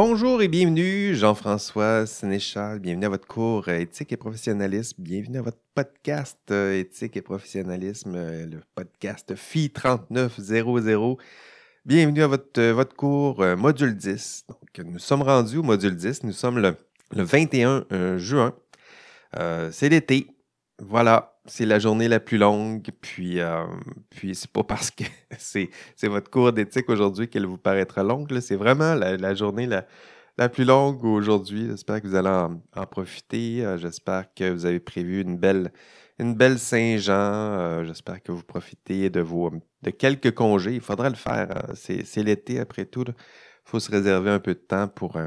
Bonjour et bienvenue, Jean-François Sénéchal. Bienvenue à votre cours euh, éthique et professionnalisme. Bienvenue à votre podcast euh, éthique et professionnalisme, euh, le podcast FI 3900. Bienvenue à votre, cours module 10. Donc, nous sommes rendus au module 10. Nous sommes le 21 juin. C'est l'été. Voilà, c'est la journée la plus longue, puis, euh, puis c'est pas parce que c'est, votre cours d'éthique aujourd'hui qu'elle vous paraîtra longue. C'est vraiment la, journée la, plus longue aujourd'hui. J'espère que vous allez en, profiter. Euh, j'espère que vous avez prévu une belle, une belle Saint-Jean. Euh, j'espère que vous profitez de, vos, de quelques congés. Il faudra le faire. Hein. C'est, l'été après tout. Il faut se réserver un peu de temps pour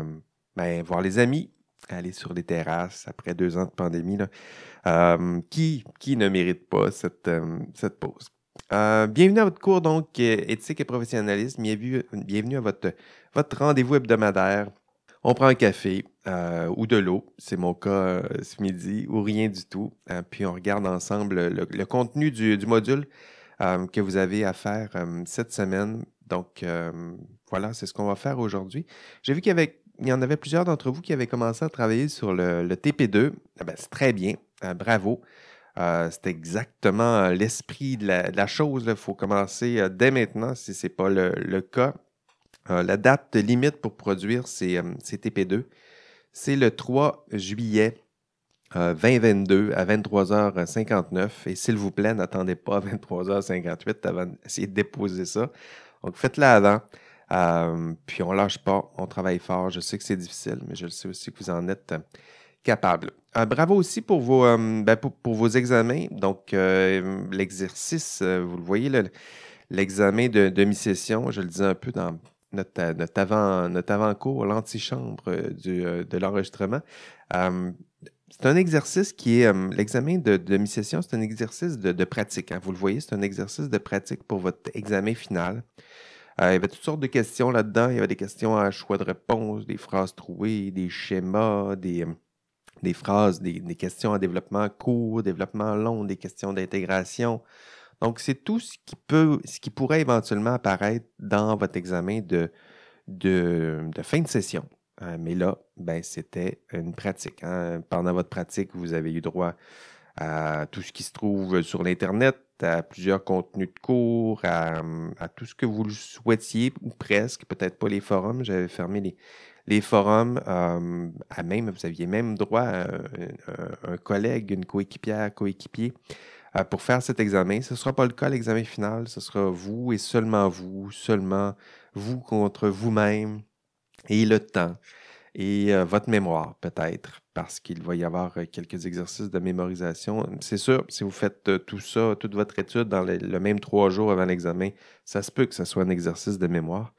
ben, voir les amis, aller sur les terrasses après deux ans de pandémie. Euh, qui, qui ne mérite pas cette, euh, cette pause? Euh, bienvenue à votre cours donc éthique et professionnalisme. Bienvenue, à votre, votre rendez-vous hebdomadaire. On prend un café ou de l'eau, c'est mon cas ce midi, ou rien du tout. puis on regarde ensemble le, contenu du, du module que vous avez à faire cette semaine. Donc voilà, c'est ce qu'on va faire aujourd'hui. J'ai vu qu'il y avait il y en avait plusieurs d'entre vous qui avaient commencé à travailler sur le, TP2. Ah ben, c'est très bien. Euh, bravo. Euh, c'est exactement euh, l'esprit de, la, chose. Il faut commencer dès maintenant si ce n'est pas le, cas. la date limite pour produire ces, TP2, c'est le 3 juillet 2022 à 23h59. Et s'il vous plaît, n'attendez pas à 23h58 avant d'essayer de déposer ça. Donc, faites-le avant. Euh, puis on lâche pas, on travaille fort. Je sais que c'est difficile, mais je sais aussi que vous en êtes euh, capable. Euh, bravo aussi pour vos, ben, pour, vos examens. Donc, l'exercice, vous le voyez, l'examen de demi-session, je le disais un peu dans notre, notre, avant, notre avant-cours, l'antichambre de l'enregistrement. c'est un exercice qui est, l'examen de, demi-session, c'est un exercice de, pratique. Hein. Vous le voyez, c'est un exercice de pratique pour votre examen final. Euh, il y avait toutes sortes de questions là-dedans. Il y avait des questions à choix de réponse, des phrases trouées, des schémas, des, euh, phrases, des, questions à développement court, développement long, des questions d'intégration. Donc, c'est tout ce qui peut, ce qui pourrait éventuellement apparaître dans votre examen de, de, fin de session. Euh, mais là, ben, c'était une pratique. Hein. Pendant votre pratique, vous avez eu droit à tout ce qui se trouve sur l'Internet, à plusieurs contenus de cours, à, tout ce que vous souhaitiez, ou presque, peut-être pas les forums. J'avais fermé les, forums. Euh, à même, vous aviez même droit à un, collègue, une coéquipière, coéquipier euh, pour faire cet examen. Ce ne sera pas le cas, l'examen final. Ce sera vous et seulement vous, seulement vous contre vous-même et le temps et euh, votre mémoire peut-être, parce qu'il va y avoir euh, quelques exercices de mémorisation. C'est sûr, si vous faites euh, tout ça, toute votre étude dans le, même trois jours avant l'examen, ça se peut que ce soit un exercice de mémoire.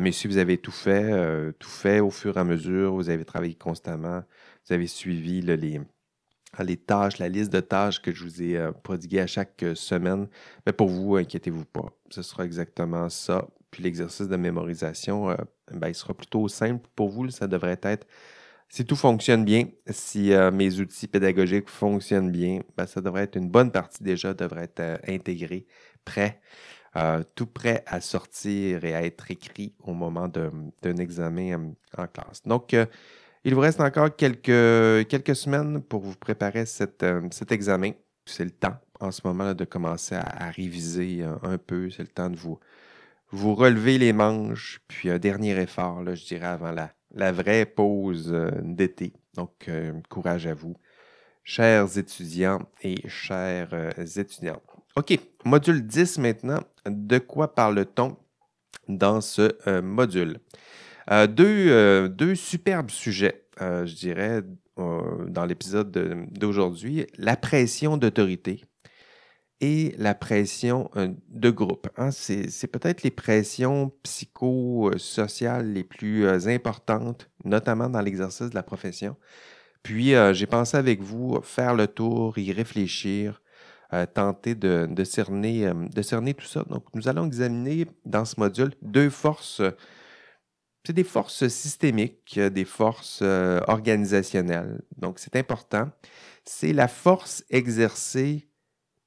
mais si vous avez tout fait, tout fait au fur et à mesure, vous avez travaillé constamment, vous avez suivi les, tâches, la liste de tâches que je vous ai prodiguées à chaque semaine, mais pour vous, inquiétez-vous pas. Ce sera exactement ça. Puis l'exercice de mémorisation, euh, ben, il sera plutôt simple pour vous. Ça devrait être, si tout fonctionne bien, si euh, mes outils pédagogiques fonctionnent bien, ben, ça devrait être une bonne partie déjà, devrait être euh, intégré, prêt, tout prêt à sortir et à être écrit au moment d'un examen en classe. Donc, il vous reste encore quelques, semaines pour vous préparer cet examen. C'est le temps en ce moment de commencer à, réviser un peu. C'est le temps de vous, vous relevez les manches, puis un dernier effort, là, je dirais, avant la, la vraie pause euh, d'été. Donc, euh, courage à vous, chers étudiants et chères euh, étudiantes. OK, module 10 maintenant. De quoi parle-t-on dans ce module? Deux, deux, superbes sujets, je dirais, dans l'épisode d'aujourd'hui. La pression d'autorité et la pression euh, de groupe. Hein. C'est peut-être les pressions psychosociales les plus euh, importantes, notamment dans l'exercice de la profession. Puis, euh, j'ai pensé avec vous faire le tour, y réfléchir, tenter de, cerner, de cerner tout ça. Donc, nous allons examiner dans ce module deux forces. C'est des forces systémiques, des forces organisationnelles. Donc, c'est important. C'est la force exercée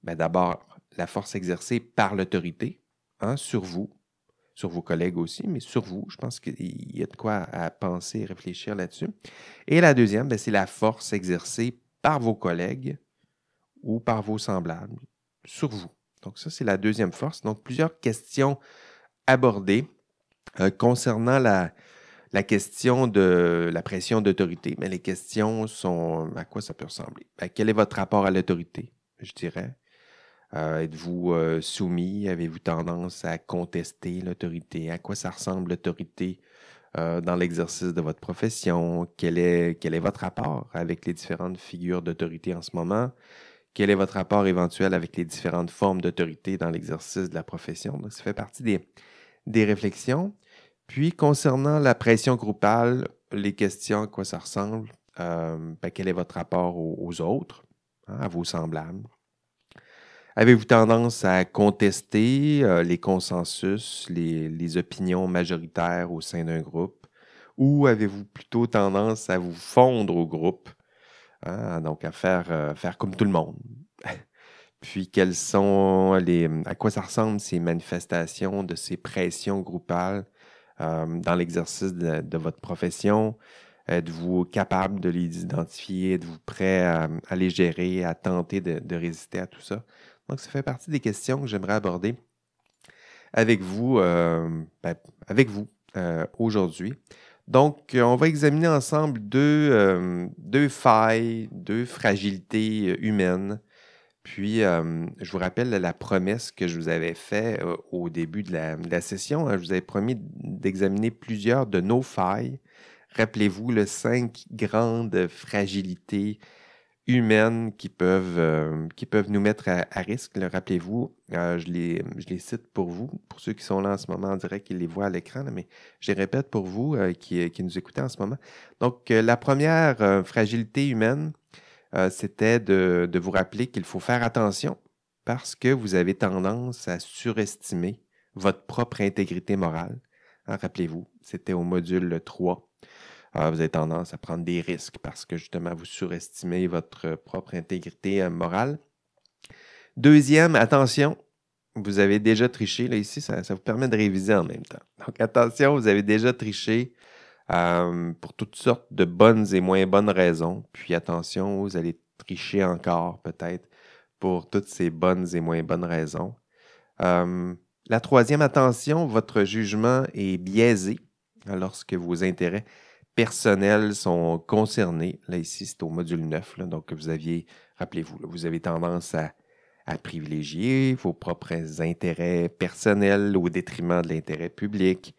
ben, d'abord, la force exercée par l'autorité hein, sur vous, sur vos collègues aussi, mais sur vous. Je pense qu'il y a de quoi à penser et réfléchir là-dessus. Et la deuxième, ben, c'est la force exercée par vos collègues ou par vos semblables sur vous. Donc ça, c'est la deuxième force. Donc plusieurs questions abordées euh, concernant la, la question de la pression d'autorité. Mais les questions sont à quoi ça peut ressembler? Ben, quel est votre rapport à l'autorité, je dirais? Euh, êtes-vous euh, soumis? Avez-vous tendance à contester l'autorité? À quoi ça ressemble l'autorité euh, dans l'exercice de votre profession? Quel est, quel est votre rapport avec les différentes figures d'autorité en ce moment? Quel est votre rapport éventuel avec les différentes formes d'autorité dans l'exercice de la profession? Donc, ça fait partie des, des réflexions. Puis, concernant la pression groupale, les questions, à quoi ça ressemble? Ben, quel est votre rapport aux, autres, hein, à vos semblables? Avez-vous tendance à contester euh, les consensus, les, opinions majoritaires au sein d'un groupe? Ou avez-vous plutôt tendance à vous fondre au groupe, hein, donc à faire, euh, faire comme tout le monde? Puis, quelles sont les, à quoi ça ressemble ces manifestations de ces pressions groupales euh, dans l'exercice de, votre profession? Êtes-vous capable de les identifier? Êtes-vous prêt à, les gérer, à tenter de résister à tout ça? Donc, ça fait partie des questions que j'aimerais aborder avec vous, euh, ben, euh, aujourd'hui. Donc, euh, on va examiner ensemble deux, failles, deux fragilités humaines. Puis, je vous rappelle la promesse que je vous avais faite au début de la, session. Hein. je vous avais promis d'examiner plusieurs de nos failles. Rappelez-vous, le cinq grandes fragilités humaines qui peuvent, euh, qui peuvent nous mettre à, risque. Rappelez-vous, euh, je, les, je les cite pour vous, pour ceux qui sont là en ce moment en direct, qui les voient à l'écran, mais je les répète pour vous euh, qui, qui, nous écoutez en ce moment. Donc, la première fragilité humaine, c'était de, de, vous rappeler qu'il faut faire attention parce que vous avez tendance à surestimer votre propre intégrité morale. Hein, rappelez-vous, c'était au module 3 vous avez tendance à prendre des risques parce que justement, vous surestimez votre propre intégrité euh, morale. Deuxième, attention, vous avez déjà triché. Là, ici, ça, vous permet de réviser en même temps. Donc, attention, vous avez déjà triché euh, pour toutes sortes de bonnes et moins bonnes raisons. Puis, attention, vous allez tricher encore peut-être pour toutes ces bonnes et moins bonnes raisons. Euh, la troisième, attention, votre jugement est biaisé lorsque vos intérêts personnels sont concernés. Là, ici, c'est au module 9. donc, vous aviez, rappelez-vous, vous avez tendance à, privilégier vos propres intérêts personnels au détriment de l'intérêt public.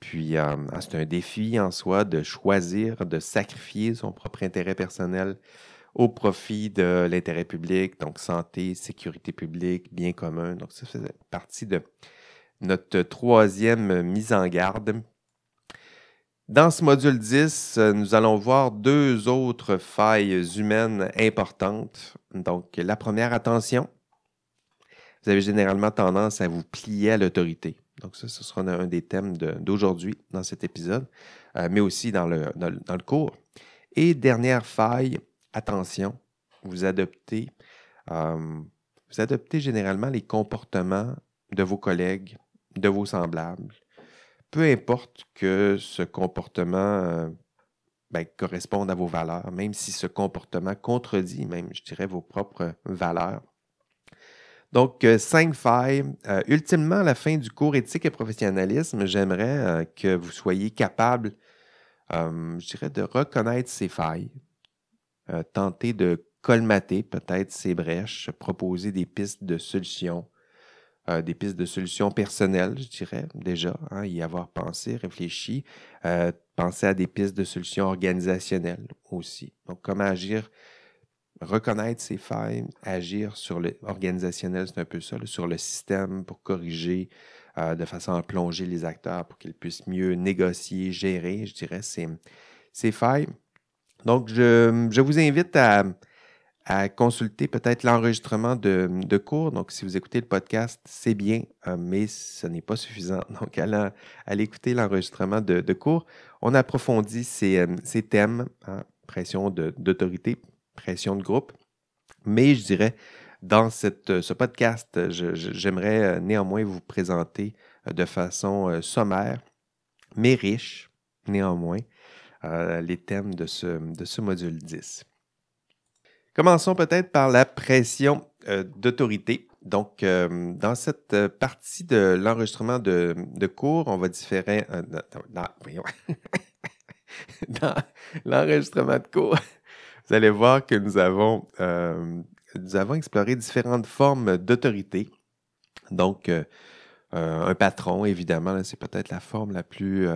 Puis, euh, ah, c'est un défi en soi de choisir, de sacrifier son propre intérêt personnel au profit de l'intérêt public, donc santé, sécurité publique, bien commun. Donc, ça fait partie de notre troisième mise en garde dans ce module 10, euh, nous allons voir deux autres failles humaines importantes. Donc, la première, attention. Vous avez généralement tendance à vous plier à l'autorité. Donc, ça, ce sera un des thèmes d'aujourd'hui dans cet épisode, euh, mais aussi dans le, dans, le cours. Et dernière faille, attention, vous adoptez, euh, vous adoptez généralement les comportements de vos collègues, de vos semblables, peu importe que ce comportement euh, ben, corresponde à vos valeurs, même si ce comportement contredit même, je dirais, vos propres valeurs. Donc, euh, cinq failles. Euh, ultimement, à la fin du cours éthique et professionnalisme, j'aimerais que vous soyez capable, je dirais, de reconnaître ces failles, tenter de colmater peut-être ces brèches, proposer des pistes de solutions, des pistes de solutions personnelles, je dirais, déjà, hein, y avoir pensé, réfléchi, euh, penser à des pistes de solutions organisationnelles aussi. Donc, comment agir, reconnaître ses failles, agir sur le organisationnel, c'est un peu ça, sur le système pour corriger, euh, de façon à plonger les acteurs pour qu'ils puissent mieux négocier, gérer, je dirais, ces, ces failles. Donc, je, je vous invite à, à consulter peut-être l'enregistrement de, cours. Donc, si vous écoutez le podcast, c'est bien, euh, mais ce n'est pas suffisant. Donc, allez, allez écouter l'enregistrement de, cours. On approfondit ces, euh, ces thèmes, hein, pression d'autorité, pression de groupe. Mais je dirais, dans ce podcast, j'aimerais euh, néanmoins vous présenter de façon sommaire, mais riche, néanmoins, les thèmes de ce, de ce module 10. Commençons peut-être par la pression d'autorité. Donc, dans cette partie de l'enregistrement de, cours, on va différer. dans l'enregistrement de cours, vous allez voir que nous avons, euh, exploré différentes formes d'autorité. Donc, euh, euh, un patron, évidemment, c'est peut-être la forme la plus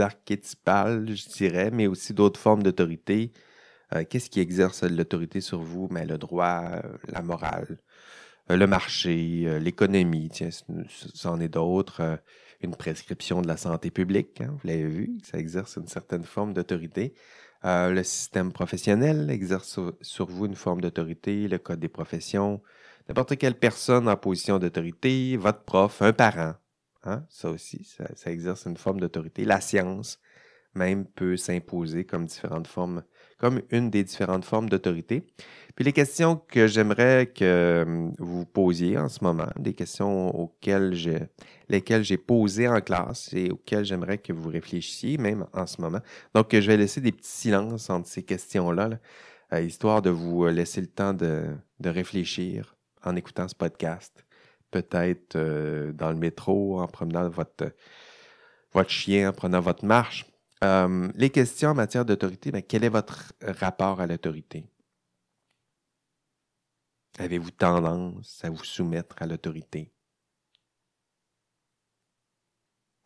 archétypale, je dirais, mais aussi d'autres formes d'autorité. Qu'est-ce qui exerce l'autorité sur vous? Mais le droit, la morale, le marché, l'économie, tiens, c'en est d'autres une prescription de la santé publique, hein, vous l'avez vu, ça exerce une certaine forme d'autorité. Euh, le système professionnel exerce sur, vous une forme d'autorité, le code des professions, n'importe quelle personne en position d'autorité, votre prof, un parent, hein, ça aussi, ça exerce une forme d'autorité. La science, même peut s'imposer comme différentes formes, comme une des différentes formes d'autorité. Puis les questions que j'aimerais que hum, vous posiez en ce moment, des questions auxquelles j'ai, lesquelles j'ai posées en classe et auxquelles j'aimerais que vous réfléchissiez même en ce moment. Donc, je vais laisser des petits silences entre ces questions-là, euh, histoire de vous laisser le temps de, réfléchir en écoutant ce podcast. Peut-être euh, dans le métro, en promenant votre, votre chien, en prenant votre marche. Euh, les questions en matière d'autorité, ben, quel est votre rapport à l'autorité? Avez-vous tendance à vous soumettre à l'autorité?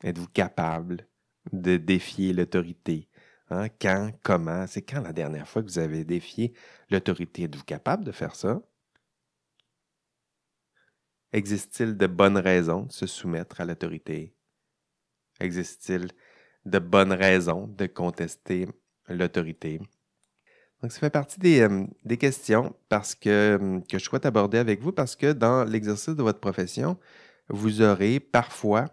Êtes-vous capable de défier l'autorité? Hein? Quand, comment? C'est quand la dernière fois que vous avez défié l'autorité? Êtes-vous capable de faire ça? Existe-t-il de bonnes raisons de se soumettre à l'autorité? Existe-t-il de bonnes raisons de contester l'autorité. Donc, ça fait partie des, euh, questions parce que, euh, que je souhaite aborder avec vous parce que dans l'exercice de votre profession, vous aurez parfois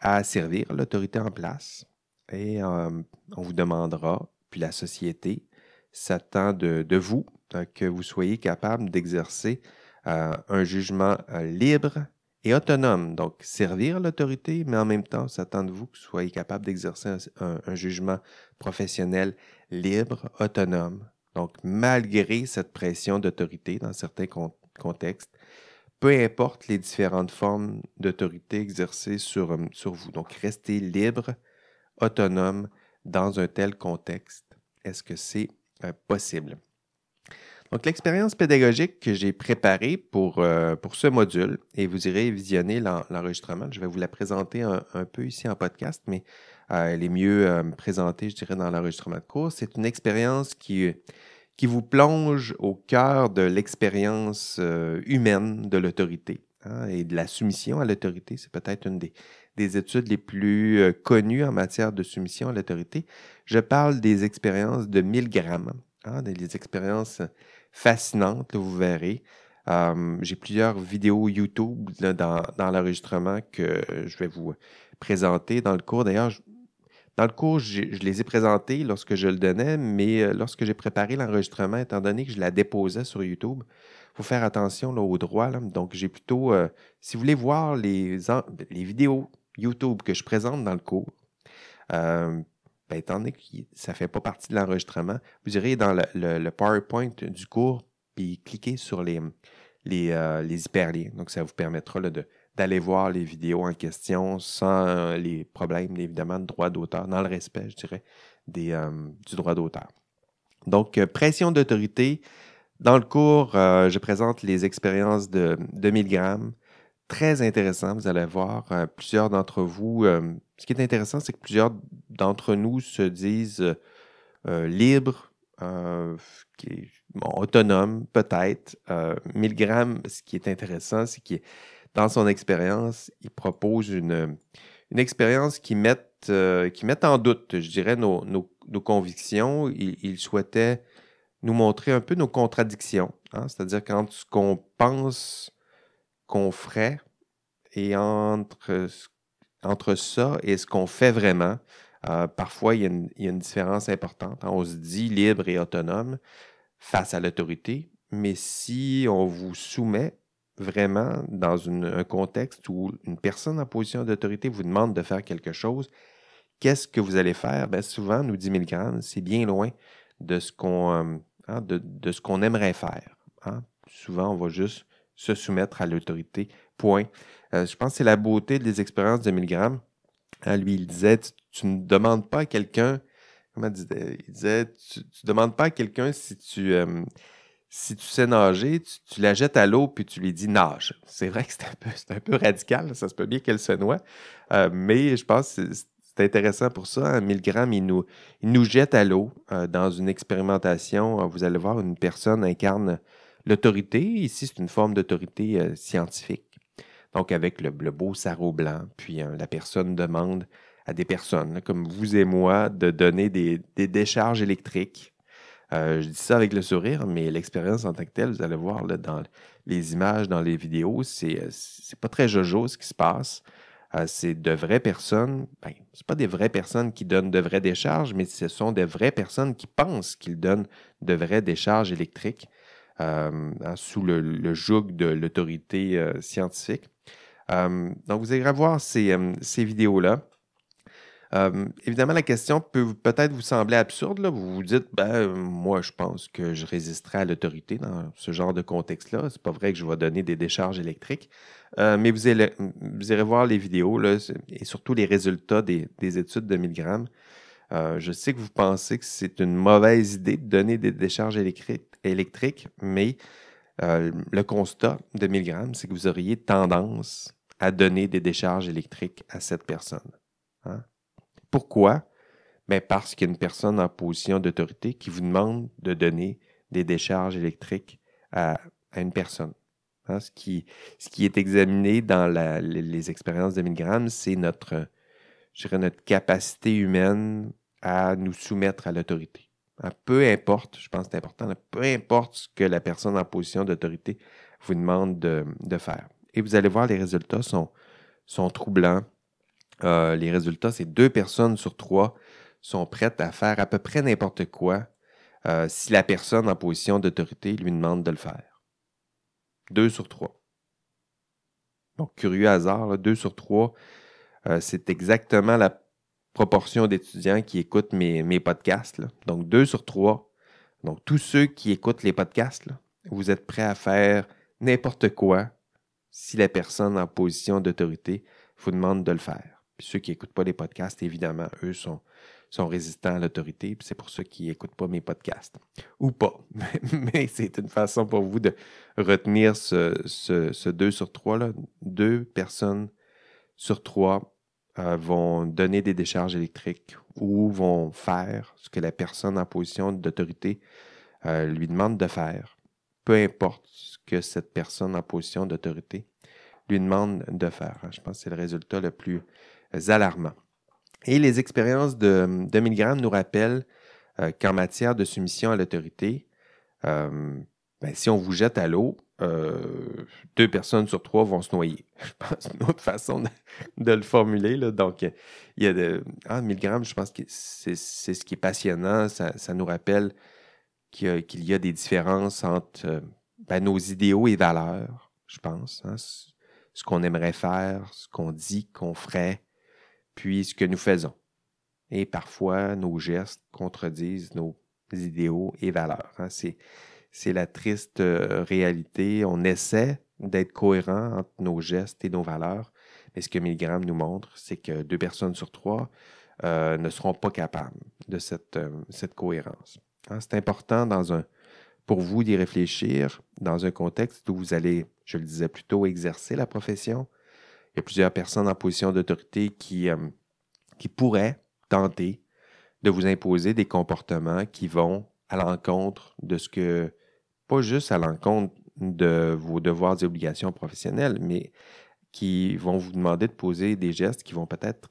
à servir l'autorité en place et euh, on vous demandera, puis la société s'attend de, vous que vous soyez capable d'exercer un jugement libre et autonome. Donc, servir l'autorité, mais en même temps, s'attend de vous que vous soyez capable d'exercer un, jugement professionnel libre, autonome. Donc, malgré cette pression d'autorité dans certains contextes, peu importe les différentes formes d'autorité exercées sur, euh, vous. Donc, restez libre, autonome dans un tel contexte. Est-ce que c'est euh, possible? Donc, l'expérience pédagogique que j'ai préparée pour, euh, pour ce module, et vous irez visionner l'enregistrement, je vais vous la présenter un, peu ici en podcast, mais euh, elle est mieux euh, présentée, je dirais, dans l'enregistrement de cours. C'est une expérience qui, qui vous plonge au cœur de l'expérience humaine de l'autorité hein, et de la soumission à l'autorité. C'est peut-être une des, des études les plus connues en matière de soumission à l'autorité. Je parle des expériences de Milgram, hein, des expériences fascinante, vous verrez. J'ai plusieurs vidéos YouTube dans, l'enregistrement que je vais vous présenter dans le cours. D'ailleurs, dans le cours, je les ai présentés lorsque je le donnais, mais euh, lorsque j'ai préparé l'enregistrement, étant donné que je la déposais sur YouTube, il faut faire attention au droit. Donc, j'ai plutôt, euh, si vous voulez voir les, vidéos YouTube que je présente dans le cours, ben, étant donné que ça ne fait pas partie de l'enregistrement, vous irez dans le, PowerPoint du cours puis cliquez sur les, euh, les, hyperliens. Donc, ça vous permettra d'aller voir les vidéos en question sans les problèmes, évidemment, de droit d'auteur, dans le respect, je dirais, des, euh, du droit d'auteur. Donc, euh, pression d'autorité. Dans le cours, je présente les expériences de 2000 grammes très intéressant. Vous allez voir, euh, plusieurs d'entre vous, euh, ce qui est intéressant, c'est que plusieurs d'entre nous se disent euh, libres, autonomes peut-être. Milgram, ce qui est intéressant, c'est que dans son expérience, il propose une, une expérience qui met, qui en doute, je dirais, nos, nos, convictions. Il, souhaitait nous montrer un peu nos contradictions. Hein. C'est-à-dire quand ce qu'on pense qu'on ferait et entre, entre ça et ce qu'on fait vraiment, euh, parfois, il y, a une, différence importante. Hein. On se dit libre et autonome face à l'autorité, mais si on vous soumet vraiment dans un contexte où une personne en position d'autorité vous demande de faire quelque chose, qu'est-ce que vous allez faire? Bien, souvent, nous dit Milgram, c'est bien loin de ce qu'on euh, hein, de, aimerait faire. Hein. Souvent, on va juste se soumettre à l'autorité. Point. Euh, je pense que c'est la beauté des expériences de Milgram. Hein, lui, il disait, tu, ne demandes pas à quelqu'un, comment disait, il tu ne demandes pas à quelqu'un si tu, euh, si tu sais nager, tu, la jettes à l'eau puis tu lui dis nage. C'est vrai que c'est un, peu, radical, ça se peut bien qu'elle se noie, mais je pense que c'est intéressant pour ça. 1000 grammes, il nous, jette à l'eau euh, dans une expérimentation. Euh, vous allez voir, une personne incarne l'autorité. Ici, c'est une forme d'autorité euh, scientifique. Donc, avec le, beau sarreau blanc, puis la personne demande à des personnes, comme vous et moi, de donner des, décharges électriques. je dis ça avec le sourire, mais l'expérience en tant que telle, vous allez voir dans les images, dans les vidéos, c'est, c'est pas très jojo ce qui se passe. Euh, c'est de vraies personnes, ben, ce pas des vraies personnes qui donnent de vraies décharges, mais ce sont des vraies personnes qui pensent qu'ils donnent de vraies décharges électriques euh, hein, sous le, joug de l'autorité euh, scientifique. donc, vous allez voir ces, vidéos-là. évidemment, la question peut peut-être vous sembler absurde. Là. Vous vous dites, ben, moi, je pense que je résisterai à l'autorité dans ce genre de contexte-là. C'est pas vrai que je vais donner des décharges électriques. Euh, mais vous, allez, vous irez voir les vidéos là, et surtout les résultats des, études de 1000 grammes. Euh, je sais que vous pensez que c'est une mauvaise idée de donner des décharges électriques, mais euh, le constat de 1000 grammes, c'est que vous auriez tendance à donner des décharges électriques à cette personne. Hein? Pourquoi? Ben parce qu'il y a une personne en position d'autorité qui vous demande de donner des décharges électriques à une personne. Hein, ce, qui, est examiné dans les, expériences de 1000 grammes, c'est notre, notre capacité humaine à nous soumettre à l'autorité. Hein, peu importe, je pense que c'est important, peu importe ce que la personne en position d'autorité vous demande de, faire. Et vous allez voir, les résultats sont, troublants. Euh, les résultats, c'est deux personnes sur trois sont prêtes à faire à peu près n'importe quoi euh, si la personne en position d'autorité lui demande de le faire. 2 sur 3. Donc, curieux hasard, 2 sur 3, euh, c'est exactement la proportion d'étudiants qui écoutent mes, podcasts. Donc, 2 sur 3. Donc, tous ceux qui écoutent les podcasts, vous êtes prêts à faire n'importe quoi si la personne en position d'autorité vous demande de le faire. Puis ceux qui n'écoutent pas les podcasts, évidemment, eux sont, résistants à l'autorité, puis c'est pour ceux qui n'écoutent pas mes podcasts. Ou pas. Mais c'est une façon pour vous de retenir ce, ce, 2 sur 3. Là. Deux personnes sur trois euh, vont donner des décharges électriques ou vont faire ce que la personne en position d'autorité euh, lui demande de faire. Peu importe ce que cette personne en position d'autorité lui demande de faire. Je pense que c'est le résultat le plus alarmant. Et les expériences de, de Milgram nous rappellent euh, qu'en matière de soumission à l'autorité, ben, si on vous jette à l'eau, euh, deux personnes sur trois vont se noyer. Je pense une autre façon de, le formuler. Là. Donc, il y a de. Ah, Milgram, je pense que c'est ce qui est passionnant. Ça, nous rappelle qu'il y, a des différences entre ben, nos idéaux et valeurs, je pense. Hein. Ce qu'on aimerait faire, ce qu'on dit qu'on ferait, puis ce que nous faisons. Et parfois, nos gestes contredisent nos idéaux et valeurs. Hein. C'est la triste euh, réalité. On essaie d'être cohérent entre nos gestes et nos valeurs, mais ce que Milgram nous montre, c'est que deux personnes sur trois euh, ne seront pas capables de cette, euh, cohérence. Hein. C'est important pour vous d'y réfléchir dans un contexte où vous allez, je le disais plus tôt, exercer la profession, il y a plusieurs personnes en position d'autorité qui pourraient tenter de vous imposer des comportements qui vont à l'encontre de ce que, pas juste à l'encontre de vos devoirs et obligations professionnelles, mais qui vont vous demander de poser des gestes qui vont peut-être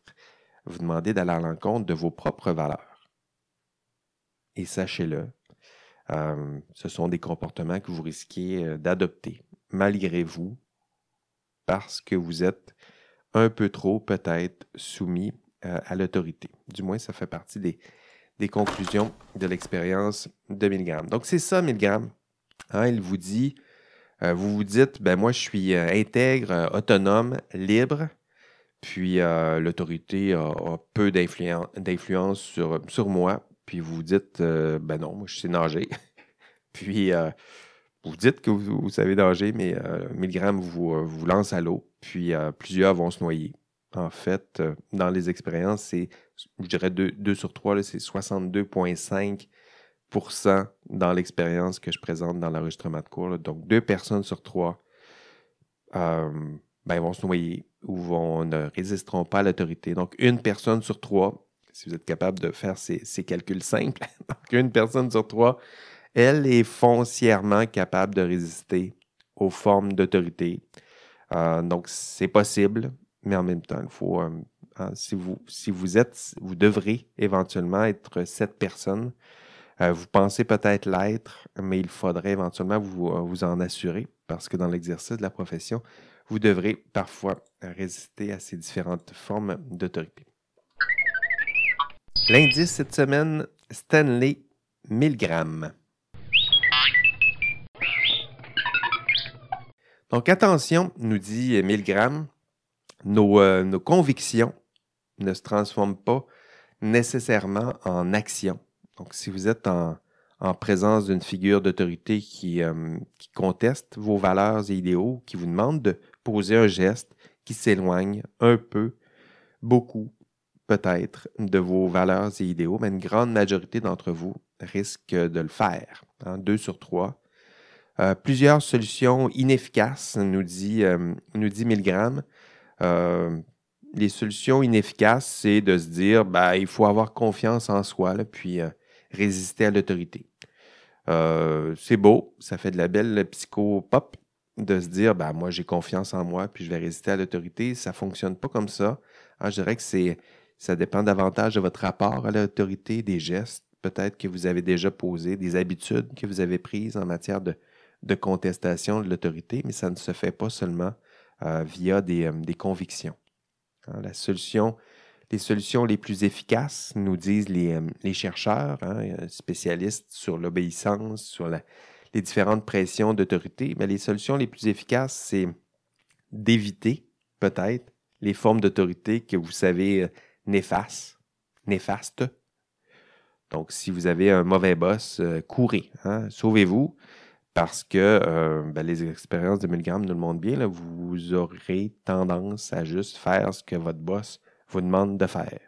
vous demander d'aller à l'encontre de vos propres valeurs. Et sachez-le, euh, ce sont des comportements que vous risquez euh, d'adopter malgré vous parce que vous êtes un peu trop peut-être soumis euh, à l'autorité. Du moins, ça fait partie des, conclusions de l'expérience de Milgram. Donc, c'est ça, Milgram. Hein, il vous dit, Euh, vous vous dites, ben moi, je suis euh, intègre, euh, autonome, libre, puis l'autorité a, peu d'influence sur, sur moi. Puis vous vous dites, ben non, moi, je sais nager. puis vous dites que vous, savez nager, mais 1000 grammes vous, vous lance à l'eau, puis plusieurs vont se noyer. En fait, dans les expériences, c'est, je dirais 2, sur 3, c'est 62,5 dans l'expérience que je présente dans l'enregistrement de cours. Donc, deux personnes sur trois euh, ben, vont se noyer ou vont, ne résisteront pas à l'autorité. Donc, une personne sur trois, si vous êtes capable de faire ces, calculs simples, une personne sur trois, elle est foncièrement capable de résister aux formes d'autorité. Euh, donc, c'est possible, mais en même temps, il faut, euh, hein, si, vous, si vous êtes, vous devrez éventuellement être cette personne vous pensez peut-être l'être, mais il faudrait éventuellement vous, euh, vous en assurer parce que dans l'exercice de la profession, vous devrez parfois résister à ces différentes formes d'autorité. L'indice cette semaine, Stanley Milgram. Donc attention, nous dit Milgram, nos, euh, nos convictions ne se transforment pas nécessairement en actions donc, si vous êtes en, présence d'une figure d'autorité euh, qui, conteste vos valeurs et idéaux, qui vous demande de poser un geste qui s'éloigne un peu, beaucoup, peut-être, de vos valeurs et idéaux, mais une grande majorité d'entre vous risque de le faire. Hein, deux sur trois. Euh, plusieurs solutions inefficaces, nous dit, euh, nous dit Milgram. les solutions inefficaces, c'est de se dire, ben, il faut avoir confiance en soi, là, puis résister à l'autorité. Euh, c'est beau, ça fait de la belle psycho-pop de se dire, ben, moi j'ai confiance en moi, puis je vais résister à l'autorité. Ça ne fonctionne pas comme ça. Ah, je dirais que c'est, ça dépend davantage de votre rapport à l'autorité, des gestes peut-être que vous avez déjà posés, des habitudes que vous avez prises en matière de, contestation de l'autorité, mais ça ne se fait pas seulement euh, via des, euh, convictions. Hein, la solution les solutions les plus efficaces, nous disent les, euh, chercheurs, hein, euh, spécialistes sur l'obéissance, sur les différentes pressions d'autorité, mais les solutions les plus efficaces, c'est d'éviter peut-être les formes d'autorité que vous savez euh, néfastes. néfastes. Donc, si vous avez un mauvais boss, courez, hein, sauvez-vous, parce que ben, les expériences de Milgram nous le montrent bien, vous aurez tendance à juste faire ce que votre boss vous demande de faire.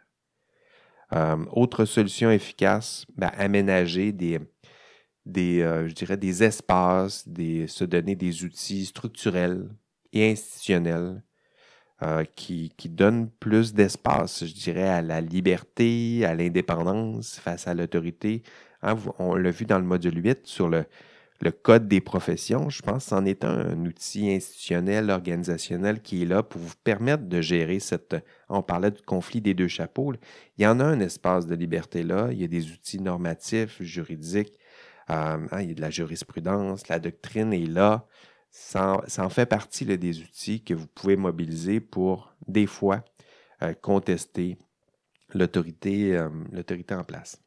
Euh, autre solution efficace, ben, aménager des, des euh, je dirais des espaces, se donner des outils structurels et institutionnels euh, qui, qui, donnent plus d'espace, je dirais, à la liberté, à l'indépendance face à l'autorité. Hein, on l'a vu dans le module 8 sur le, le code des professions, je pense, c'en est un, outil institutionnel, organisationnel qui est là pour vous permettre de gérer cette. On parlait du conflit des deux chapeaux. Il y en a un espace de liberté là. Il y a des outils normatifs, juridiques. Euh, hein, il y a de la jurisprudence. La doctrine est là. Ça, en fait partie des outils que vous pouvez mobiliser pour, des fois, euh, contester l'autorité euh, en place.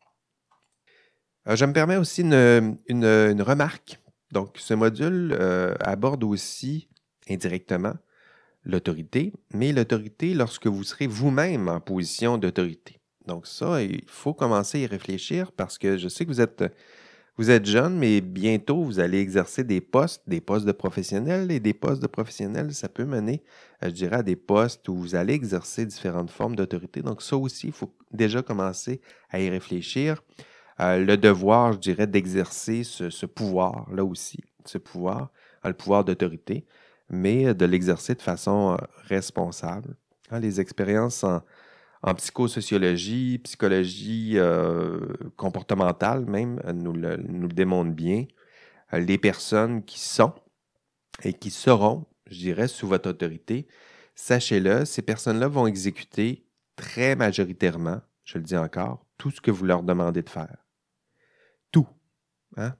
Euh, je me permets aussi une, remarque. Donc, ce module euh, aborde aussi indirectement l'autorité, mais l'autorité lorsque vous serez vous-même en position d'autorité. Donc ça, il faut commencer à y réfléchir parce que je sais que vous êtes, vous êtes jeune, mais bientôt vous allez exercer des postes, des postes de professionnels, et des postes de professionnels, ça peut mener, euh, je dirais, à des postes où vous allez exercer différentes formes d'autorité. Donc ça aussi, il faut déjà commencer à y réfléchir. Euh, le devoir, je dirais, d'exercer ce, pouvoir, là aussi, ce pouvoir, le pouvoir d'autorité, mais de l'exercer de façon euh, responsable. Hein, les expériences en, psychosociologie, psychologie euh, comportementale même, nous le, nous le démontrent bien. les personnes qui sont et qui seront, je dirais, sous votre autorité, sachez-le, ces personnes-là vont exécuter très majoritairement, je le dis encore, tout ce que vous leur demandez de faire hein?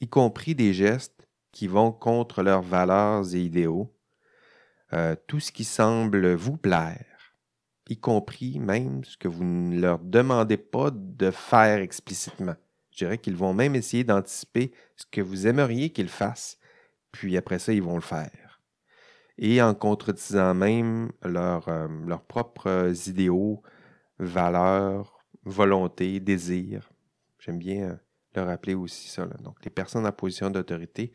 y compris des gestes qui vont contre leurs valeurs et idéaux, euh, tout ce qui semble vous plaire, y compris même ce que vous ne leur demandez pas de faire explicitement. Je dirais qu'ils vont même essayer d'anticiper ce que vous aimeriez qu'ils fassent, puis après ça, ils vont le faire. Et en contredisant même leurs propres idéaux, valeurs, volontés, désirs. J'aime bien le rappeler aussi ça. Donc, les personnes en position d'autorité,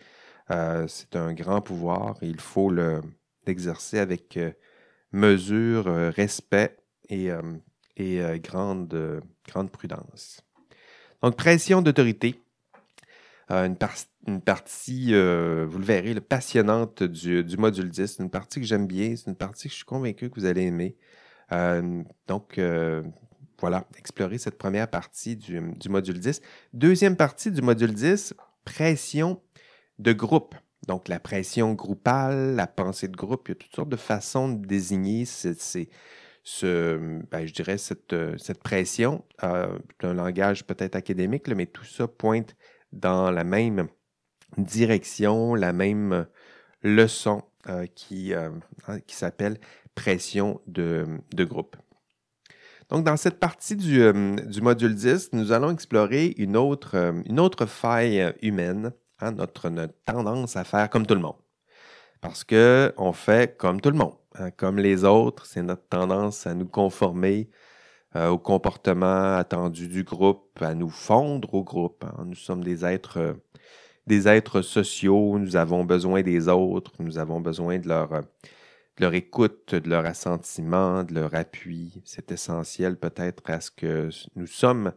c'est un grand pouvoir et il faut l'exercer avec mesure, respect et, et grande, grande prudence. Donc, pression d'autorité. Euh, une, partie, euh, vous le verrez, passionnante du, module 10. C'est une partie que j'aime bien. C'est une partie que je suis convaincu que vous allez aimer. Euh, donc, voilà, explorer cette première partie du, du, module 10. Deuxième partie du module 10, pression de groupe. Donc, la pression groupale, la pensée de groupe, il y a toutes sortes de façons de désigner ben, cette, euh, pression, euh, un langage peut-être académique, mais tout ça pointe dans la même direction, la même leçon euh, qui, hein, qui s'appelle pression de, groupe. Donc, dans cette partie du, du, module 10, nous allons explorer une autre, une autre faille humaine, hein, notre, tendance à faire comme tout le monde. Parce qu'on fait comme tout le monde. Hein, comme les autres, c'est notre tendance à nous conformer euh, au comportement attendu du groupe, à nous fondre au groupe. Hein. Nous sommes des êtres, euh, des êtres sociaux, nous avons besoin des autres, nous avons besoin de leur, euh, leur écoute, de leur assentiment, de leur appui. C'est essentiel peut-être à ce que nous sommes,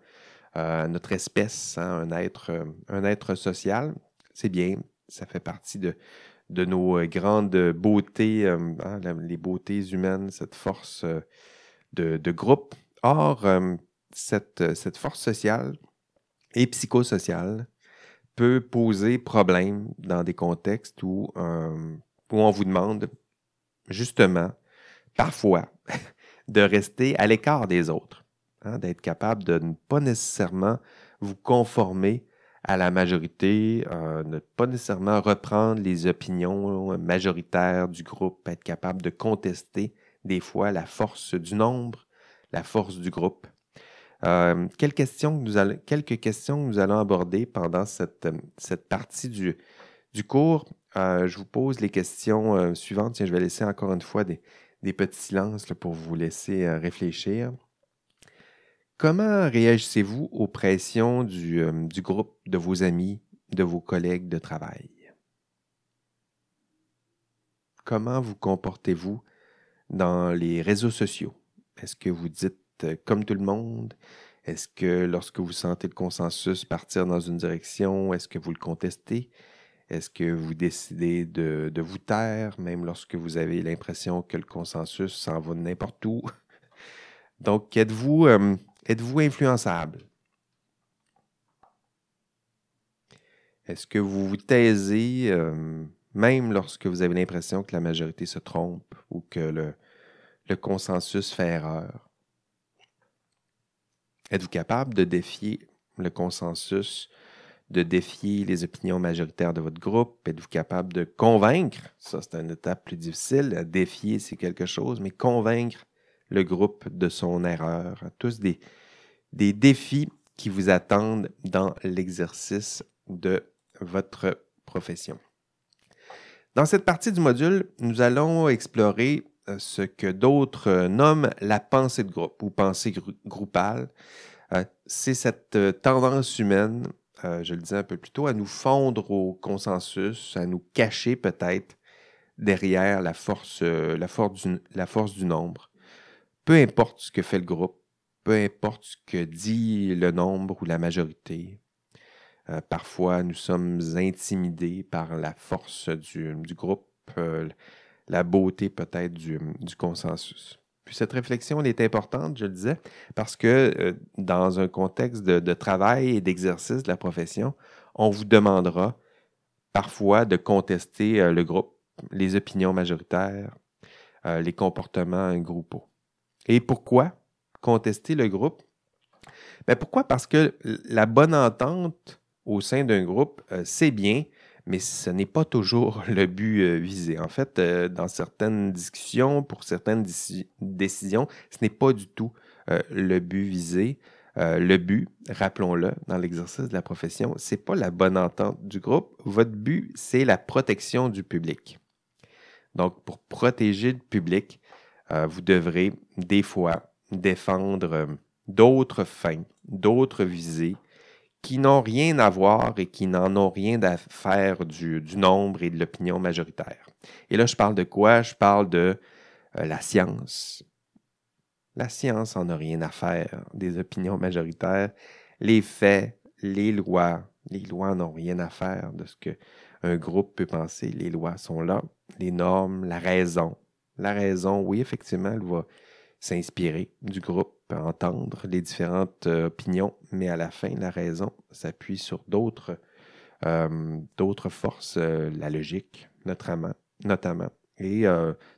notre espèce, hein, un, être, un être social. C'est bien, ça fait partie de, de nos euh, grandes beautés, euh, hein, les beautés humaines, cette force euh, de, groupe. Or, cette, cette, force sociale et psychosociale peut poser problème dans des contextes où, où on vous demande justement, parfois, de rester à l'écart des autres, hein, d'être capable de ne pas nécessairement vous conformer à la majorité, euh, ne pas nécessairement reprendre les opinions majoritaires du groupe, être capable de contester des fois la force du nombre, la force du groupe. Euh, quelques questions que nous allons aborder pendant cette, partie du cours. Euh, je vous pose les questions suivantes. Tiens, je vais laisser encore une fois des, petits silences pour vous laisser réfléchir. Comment réagissez-vous aux pressions euh, du, groupe, de vos amis, de vos collègues de travail? Comment vous comportez-vous dans les réseaux sociaux? Est-ce que vous dites euh, comme tout le monde? Est-ce que lorsque vous sentez le consensus partir dans une direction, est-ce que vous le contestez? Est-ce que vous décidez de, vous taire, même lorsque vous avez l'impression que le consensus s'en va n'importe où? Donc, êtes-vous euh, Êtes-vous influençable? Est-ce que vous vous taisez euh, même lorsque vous avez l'impression que la majorité se trompe ou que le, le consensus fait erreur? Êtes-vous capable de défier le consensus, de défier les opinions majoritaires de votre groupe? Êtes-vous capable de convaincre? Ça, c'est une étape plus difficile. Défier, c'est quelque chose, mais convaincre le groupe de son erreur? Tous des, des défis qui vous attendent dans l'exercice de votre profession. Dans cette partie du module, nous allons explorer euh, ce que d'autres nomment la pensée de groupe ou pensée groupale. Euh, c'est cette euh, tendance humaine, je le disais un peu plus tôt, à nous fondre au consensus, à nous cacher peut-être derrière la force, du, la force du nombre peu importe ce que fait le groupe, peu importe ce que dit le nombre ou la majorité. Euh, parfois, nous sommes intimidés par la force du, groupe, euh, la beauté peut-être du, consensus. Puis cette réflexion est importante, je le disais, parce que euh, dans un contexte de, travail et d'exercice de la profession, on vous demandera parfois de contester le groupe, les opinions majoritaires, les comportements groupaux. Et pourquoi contester le groupe? Ben pourquoi? Parce que la bonne entente au sein d'un groupe, euh, c'est bien, mais ce n'est pas toujours le but euh, visé. En fait, euh, dans certaines discussions, pour certaines décisions, ce n'est pas du tout le but visé. Euh, le but, rappelons-le, dans l'exercice de la profession, c'est pas la bonne entente du groupe. Votre but, c'est la protection du public. Donc, pour protéger le public, euh, vous devrez des fois défendre euh, d'autres fins, d'autres visées qui n'ont rien à voir et qui n'en ont rien à faire du, nombre et de l'opinion majoritaire. Et là, je parle de quoi? Je parle de la science, la science en a rien à faire des opinions majoritaires. Les faits, les lois, les lois n'ont rien à faire de ce qu'un groupe peut penser. Les lois sont là. Les normes, la raison. La raison, oui, effectivement, elle va s'inspirer du groupe, entendre les différentes euh, opinions, mais à la fin, la raison s'appuie sur d'autres euh, forces, euh, la logique, notamment. Et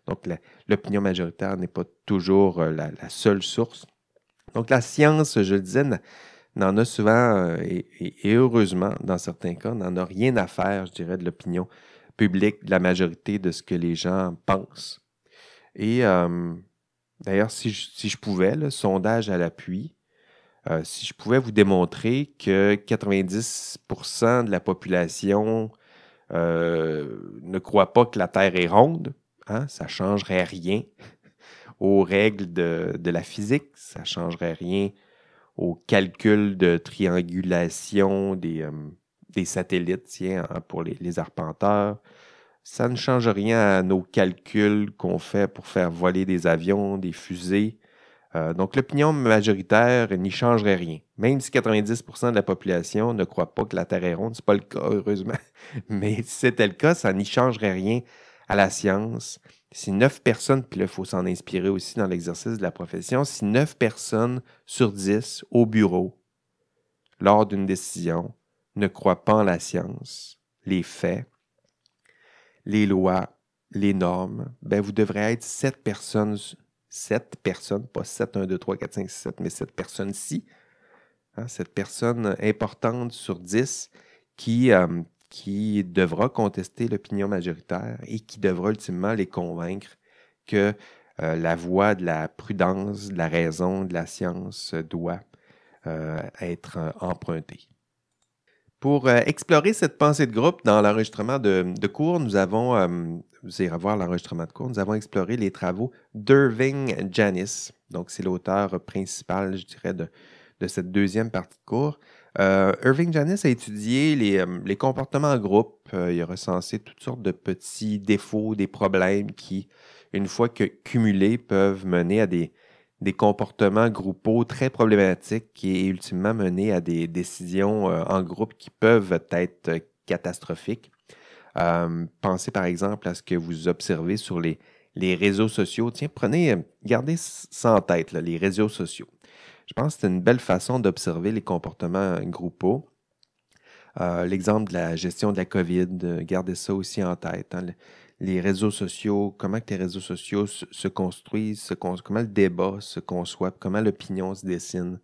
donc, l'opinion majoritaire n'est pas toujours la, seule source. Donc, la science, je le disais, n'en a souvent, et, heureusement, dans certains cas, n'en a rien à faire, je dirais, de l'opinion publique, de la majorité de ce que les gens pensent. Et d'ailleurs, si, je, pouvais, le sondage à l'appui, si je pouvais vous démontrer que 90% de la population euh, ne croit pas que la Terre est ronde, hein, ça ne changerait rien aux règles de, la physique, ça ne changerait rien au calcul de triangulation des, euh, satellites tiens, hein, pour les, arpenteurs. Ça ne change rien à nos calculs qu'on fait pour faire voler des avions, des fusées. Euh, donc, l'opinion majoritaire n'y changerait rien. Même si 90% de la population ne croit pas que la Terre est ronde, ce n'est pas le cas, heureusement. Mais si c'était le cas, ça n'y changerait rien à la science. Si neuf personnes, puis là, il faut s'en inspirer aussi dans l'exercice de la profession, si neuf personnes sur dix au bureau, lors d'une décision, ne croient pas en la science, les faits, les lois, les normes, ben vous devrez être sept personnes sept personnes, pas 7, 1, 2, 3, 4, 5, 6, 7, mais cette personne-ci, hein, cette personne importante sur 10 qui, euh, qui devra contester l'opinion majoritaire et qui devra ultimement les convaincre que euh, la voie de la prudence, de la raison, de la science doit euh, être empruntée. Pour explorer cette pensée de groupe dans l'enregistrement de, cours, nous avons vous irez voir l'enregistrement de cours, nous avons exploré les travaux d'Irving Janis. Donc, c'est l'auteur principal, je dirais, de, cette deuxième partie de cours. Euh, Irving Janis a étudié les, euh, comportements en groupe. Euh, il a recensé toutes sortes de petits défauts, des problèmes qui, une fois que cumulés, peuvent mener à des, des comportements groupaux très problématiques et ultimement mener à des décisions en groupe qui peuvent être catastrophiques. Euh, pensez par exemple à ce que vous observez sur les, les réseaux sociaux. Tiens, prenez, euh, gardez ça en tête, les réseaux sociaux. Je pense que c'est une belle façon d'observer les comportements groupaux. Euh, l'exemple de la gestion de la COVID, gardez ça aussi en tête. Hein. Les réseaux sociaux, comment que les réseaux sociaux se, construisent, comment le débat se conçoit, comment l'opinion se dessine.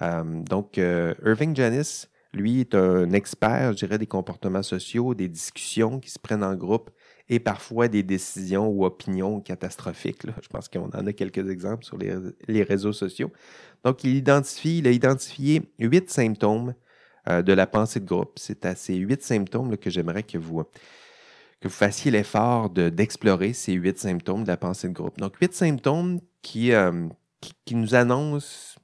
donc, Irving Janis lui est un expert, je dirais, des comportements sociaux, des discussions qui se prennent en groupe et parfois des décisions ou opinions catastrophiques. Je pense qu'on en a quelques exemples sur les, réseaux sociaux. Donc, il identifie, il a identifié huit symptômes euh, de la pensée de groupe. C'est à ces huit symptômes que j'aimerais que vous, que vous fassiez l'effort d'explorer ces huit symptômes de la pensée de groupe. Donc, huit symptômes qui, euh, qui nous annoncent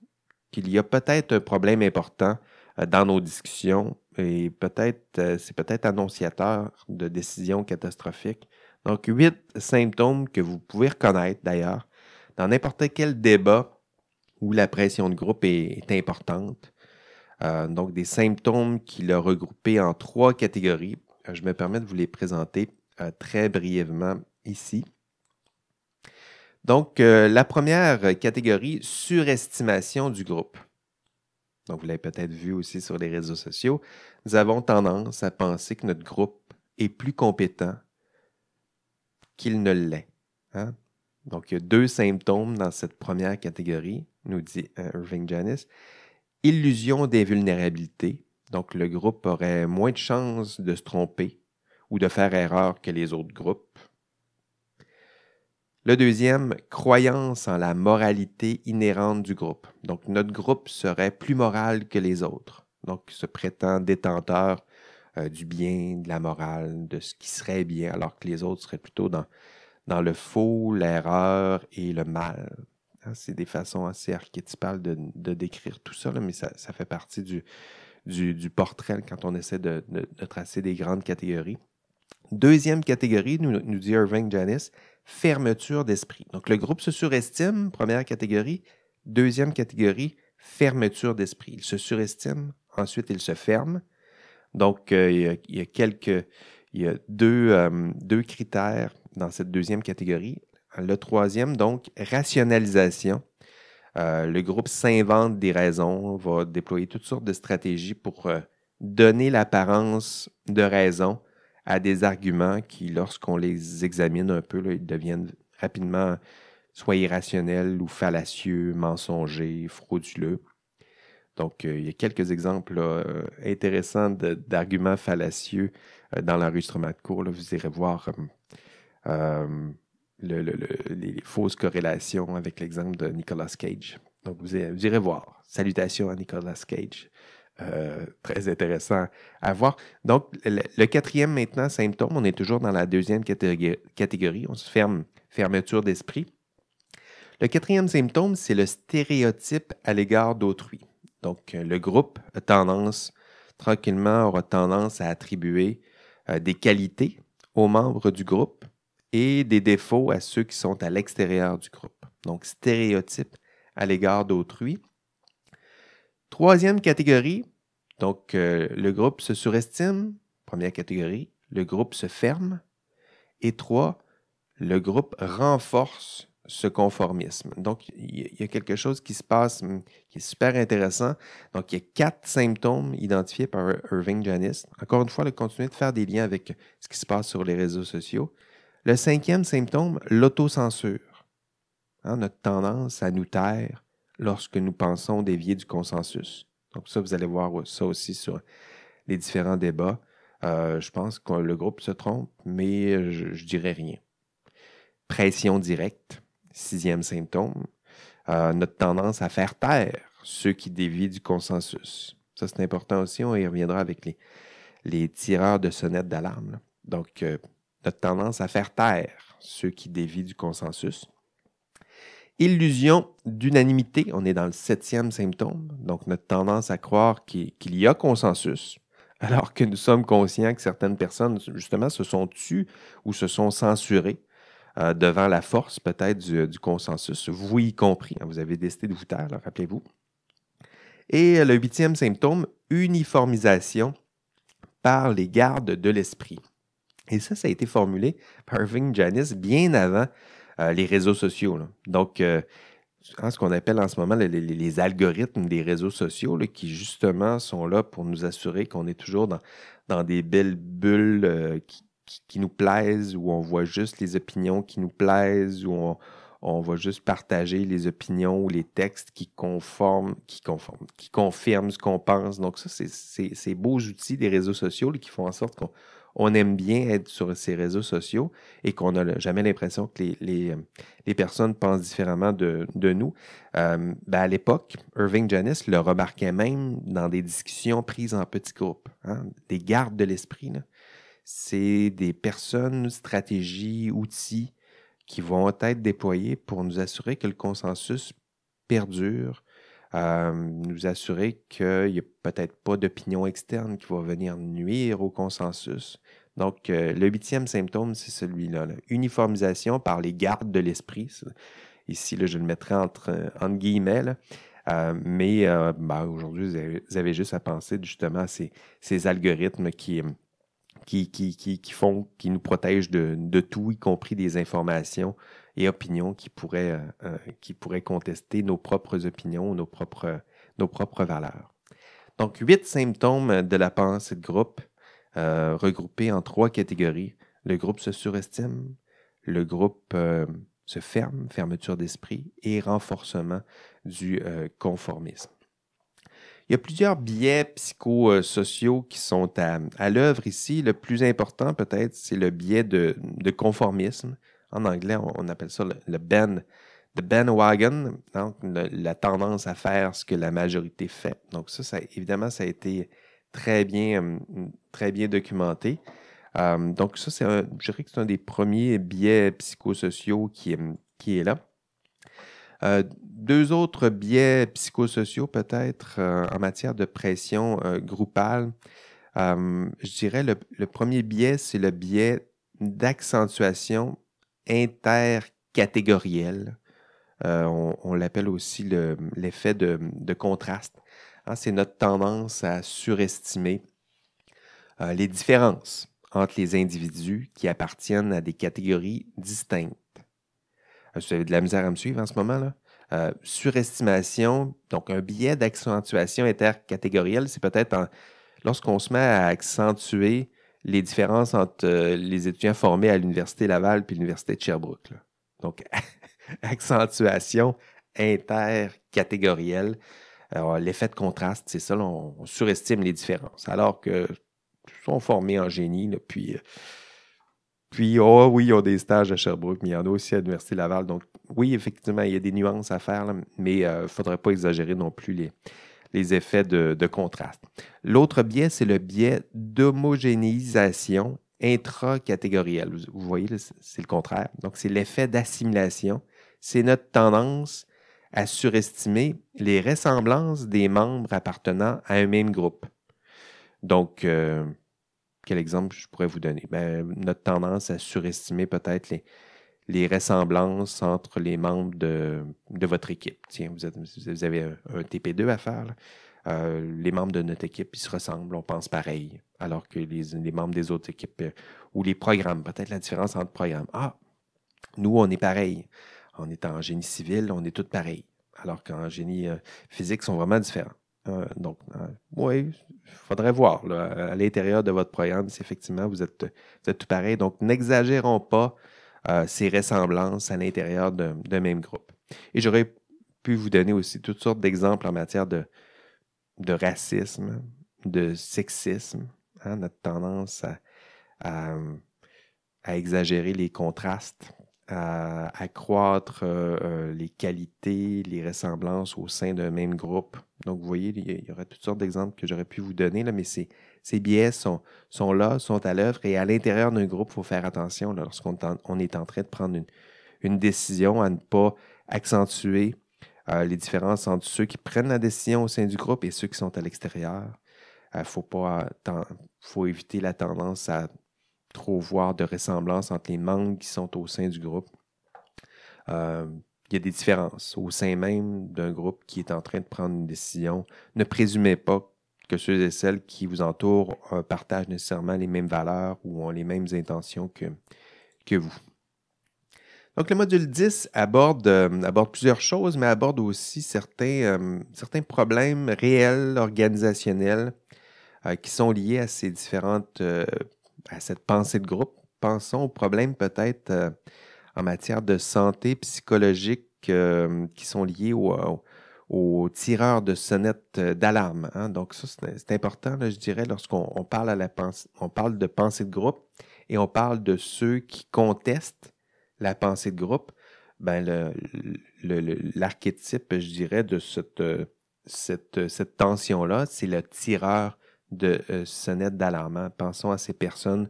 qu'il y a peut-être un problème important euh, dans nos discussions et peut-être, euh, c'est peut-être annonciateur de décisions catastrophiques. Donc, huit symptômes que vous pouvez reconnaître d'ailleurs dans n'importe quel débat où la pression de groupe est, importante. Donc, des symptômes qu'il a regroupés en trois catégories. Je me permets de vous les présenter très brièvement ici. Donc, la première catégorie, surestimation du groupe donc vous l'avez peut-être vu aussi sur les réseaux sociaux, nous avons tendance à penser que notre groupe est plus compétent qu'il ne l'est. Hein. Donc il y a deux symptômes dans cette première catégorie, nous dit euh, Irving Janis. Illusion d'invulnérabilité, donc le groupe aurait moins de chances de se tromper ou de faire erreur que les autres groupes. Le deuxième, croyance en la moralité inhérente du groupe. Donc, notre groupe serait plus moral que les autres. Donc, se prétend détenteur euh, du bien, de la morale, de ce qui serait bien, alors que les autres seraient plutôt dans, le faux, l'erreur et le mal. Hein, c'est des façons assez archétypales de, décrire tout ça, mais ça, fait partie du, du, portrait quand on essaie de, tracer des grandes catégories. Deuxième catégorie, nous, dit Irving Janis, fermeture d'esprit. Donc le groupe se surestime, première catégorie. Deuxième catégorie, fermeture d'esprit. Il se surestime, ensuite il se ferme. Donc euh, il, y a, quelques, il y a deux, euh, deux critères dans cette deuxième catégorie. Le troisième, donc, rationalisation. Euh, le groupe s'invente des raisons, va déployer toutes sortes de stratégies pour euh, donner l'apparence de raison à des arguments qui, lorsqu'on les examine un peu, ils deviennent rapidement soit irrationnels ou fallacieux, mensongers, frauduleux. Donc, euh, il y a quelques exemples intéressants d'arguments fallacieux dans l'enregistrement de cours. Vous irez voir les fausses corrélations avec l'exemple de Nicolas Cage. Donc, vous, irez voir. Salutations à Nicolas Cage. Euh, très intéressant à voir. Donc, le, quatrième maintenant symptôme, on est toujours dans la deuxième catégorie, on se ferme, fermeture d'esprit. Le quatrième symptôme, c'est le stéréotype à l'égard d'autrui. Donc, le groupe a tendance, tranquillement, aura tendance à attribuer euh, des qualités aux membres du groupe et des défauts à ceux qui sont à l'extérieur du groupe. Donc, stéréotype à l'égard d'autrui. Troisième catégorie, donc euh, le groupe se surestime, première catégorie, le groupe se ferme. Et trois, le groupe renforce ce conformisme. Donc, il y a quelque chose qui se passe hum, qui est super intéressant. Donc, il y a quatre symptômes identifiés par Irving Janis. Encore une fois, le continuer de faire des liens avec ce qui se passe sur les réseaux sociaux. Le cinquième symptôme, l'autocensure. Hein, notre tendance à nous taire lorsque nous pensons dévier du consensus. Donc ça, vous allez voir ça aussi sur les différents débats. Euh, je pense que le groupe se trompe, mais je, ne dirais rien. Pression directe, sixième symptôme. Euh, notre tendance à faire taire ceux qui dévient du consensus. Ça, c'est important aussi. On y reviendra avec les, les tireurs de sonnettes d'alarme. Donc, euh, notre tendance à faire taire ceux qui dévient du consensus. Illusion d'unanimité, on est dans le septième symptôme, donc notre tendance à croire qu'il y a consensus, alors que nous sommes conscients que certaines personnes, justement, se sont tues ou se sont censurées euh, devant la force peut-être du, consensus, vous y compris. Hein, vous avez décidé de vous taire, rappelez-vous. Et le huitième symptôme, uniformisation par les gardes de l'esprit. Et ça, ça a été formulé par Irving Janis bien avant euh, les réseaux sociaux. Donc, euh, ce qu'on appelle en ce moment les, algorithmes des réseaux sociaux qui justement sont là pour nous assurer qu'on est toujours dans, des belles bulles euh, qui, nous plaisent, où on voit juste les opinions qui nous plaisent, où on, on va juste partager les opinions ou les textes qui conforment, qui conforment, qui confirment ce qu'on pense. Donc, ça, c'est ces beaux outils des réseaux sociaux qui font en sorte qu'on on aime bien être sur ces réseaux sociaux et qu'on n'a jamais l'impression que les, euh, personnes pensent différemment de, nous. Euh, ben, à l'époque, Irving Janis le remarquait même dans des discussions prises en petits groupes, hein, des gardes de l'esprit. C'est des personnes, stratégies, outils qui vont être déployés pour nous assurer que le consensus perdure, euh, nous assurer qu'il n'y a peut-être pas d'opinion externe qui va venir nuire au consensus. Donc, euh, le huitième symptôme, c'est celui-là. Uniformisation par les gardes de l'esprit. Ici, là, je le mettrai entre, entre guillemets. Euh, mais ben, aujourd'hui, vous, avez, juste à penser justement à ces, algorithmes qui, qui, qui, qui, font, qui nous protègent de, tout, y compris des informations et opinions qui pourraient, euh, euh, qui pourraient contester nos propres opinions, nos propres, nos propres valeurs. Donc, huit symptômes de la pensée de groupe euh, regroupés en trois catégories. Le groupe se surestime, le groupe se ferme, fermeture d'esprit, et renforcement du conformisme. Il y a plusieurs biais psychosociaux qui sont à, l'œuvre ici. Le plus important, peut-être, c'est le biais de, conformisme en anglais, on, appelle ça le, le ben, the bandwagon, donc la tendance à faire ce que la majorité fait. Donc ça, évidemment, ça a été très bien, très bien documenté. donc ça, c'est je dirais que c'est un des premiers biais psychosociaux qui, qui est là. Euh, deux autres biais psychosociaux peut-être euh, en matière de pression euh, groupale. je dirais le, le premier biais, c'est le biais d'accentuation intercatégorielle. on, l'appelle aussi l'effet de, contraste. Hein, c'est notre tendance à surestimer les différences entre les individus qui appartiennent à des catégories distinctes. Euh, vous avez de la misère à me suivre en ce moment, là? Euh, surestimation, donc un biais d'accentuation intercatégorielle, c'est peut-être lorsqu'on se met à accentuer les différences entre euh, les étudiants formés à l'Université Laval et l'Université de Sherbrooke. Donc, accentuation intercatégorielle. L'effet de contraste, c'est ça, on, surestime les différences. Alors que sont formés en génie, puis puis, oh oui, ils ont des stages à Sherbrooke, mais il y en a aussi à l'Université Laval. Donc, oui, effectivement, il y a des nuances à faire, mais il euh, ne faudrait pas exagérer non plus les, les effets de, contraste. L'autre biais, c'est le biais d'homogénéisation intracatégorielle. Vous, voyez, c'est le contraire. Donc, c'est l'effet d'assimilation. C'est notre tendance à surestimer les ressemblances des membres appartenant à un même groupe. Donc, euh, quel exemple je pourrais vous donner? Ben, notre tendance à surestimer peut-être les, les, ressemblances entre les membres de, de votre équipe. Tiens, vous, vous avez un, TP2 à faire. Euh, les membres de notre équipe, ils se ressemblent, on pense pareil, alors que les, membres des autres équipes, euh, ou les programmes, peut-être la différence entre programmes. Ah, nous, on est pareil. On est en génie civil, on est tous pareils, alors qu'en génie euh, physique, ils sont vraiment différents. Donc, oui, il faudrait voir à l'intérieur de votre programme si effectivement vous êtes, tout pareil. Donc, n'exagérons pas euh, ces ressemblances à l'intérieur d'un même groupe. Et j'aurais pu vous donner aussi toutes sortes d'exemples en matière de, racisme, de sexisme, hein, notre tendance à, exagérer les contrastes à accroître euh, euh, les qualités, les ressemblances au sein d'un même groupe. Donc, vous voyez, il y, aurait toutes sortes d'exemples que j'aurais pu vous donner, là, mais ces, ces biais sont, là, sont à l'œuvre, et à l'intérieur d'un groupe, il faut faire attention lorsqu'on on est en train de prendre une, décision à ne pas accentuer euh, les différences entre ceux qui prennent la décision au sein du groupe et ceux qui sont à l'extérieur. Il faut, pas, faut éviter la tendance à trop voir de ressemblance entre les membres qui sont au sein du groupe. Euh, il y a des différences au sein même d'un groupe qui est en train de prendre une décision. Ne présumez pas que ceux et celles qui vous entourent euh, partagent nécessairement les mêmes valeurs ou ont les mêmes intentions que, que vous. Donc, le module 10 aborde, euh, aborde plusieurs choses, mais aborde aussi certains, certains problèmes réels, organisationnels, qui sont liés à ces différentes à cette pensée de groupe. Pensons aux problèmes peut-être euh, en matière de santé psychologique euh, qui sont liés aux tireurs de sonnettes euh, d'alarme. Hein. Donc ça, c'est important, je dirais, lorsqu'on parle, à la on parle de pensée de groupe et on parle de ceux qui contestent la pensée de groupe. Ben, l'archétype, je dirais, de cette, cette, cette tension-là, c'est le tireur de euh, sonnettes d'alarme. Pensons à ces personnes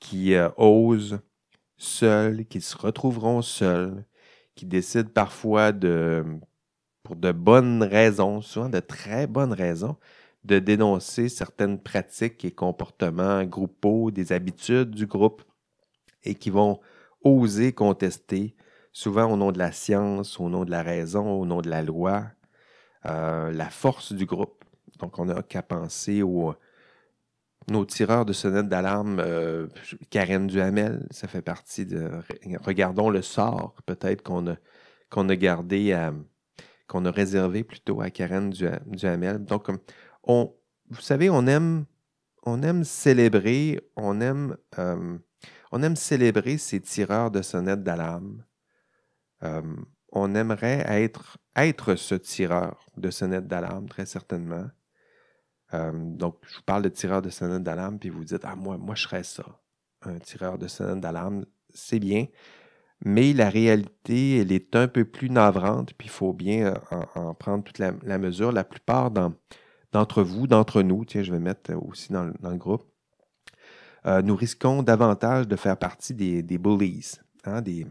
qui euh, osent seules, qui se retrouveront seules, qui décident parfois de, de bonnes raisons, souvent de très bonnes raisons, de dénoncer certaines pratiques et comportements groupaux, des habitudes du groupe, et qui vont oser contester, souvent au nom de la science, au nom de la raison, au nom de la loi, euh, la force du groupe. Donc, on n'a qu'à penser aux nos tireurs de sonnettes d'alarme, euh, Karen Duhamel, ça fait partie de. Regardons le sort, peut-être qu'on a, qu'on a gardé, qu'on a réservé plutôt à Karen Duhamel. Donc, on, vous savez, on aime, on aime célébrer, on aime, euh, on aime célébrer ces tireurs de sonnettes d'alarme. Euh, on aimerait être, ce tireur de sonnettes d'alarme, très certainement. Euh, donc, je vous parle de tireur de sonnette d'alarme, puis vous dites, ah, moi, moi, je serais ça. Un tireur de sonnette d'alarme, c'est bien. Mais la réalité, elle est un peu plus navrante, puis il faut bien en, prendre toute la, mesure. La plupart d'entre vous, d'entre nous, tiens, je vais mettre aussi dans, le groupe, nous risquons davantage de faire partie des, bullies, hein, des,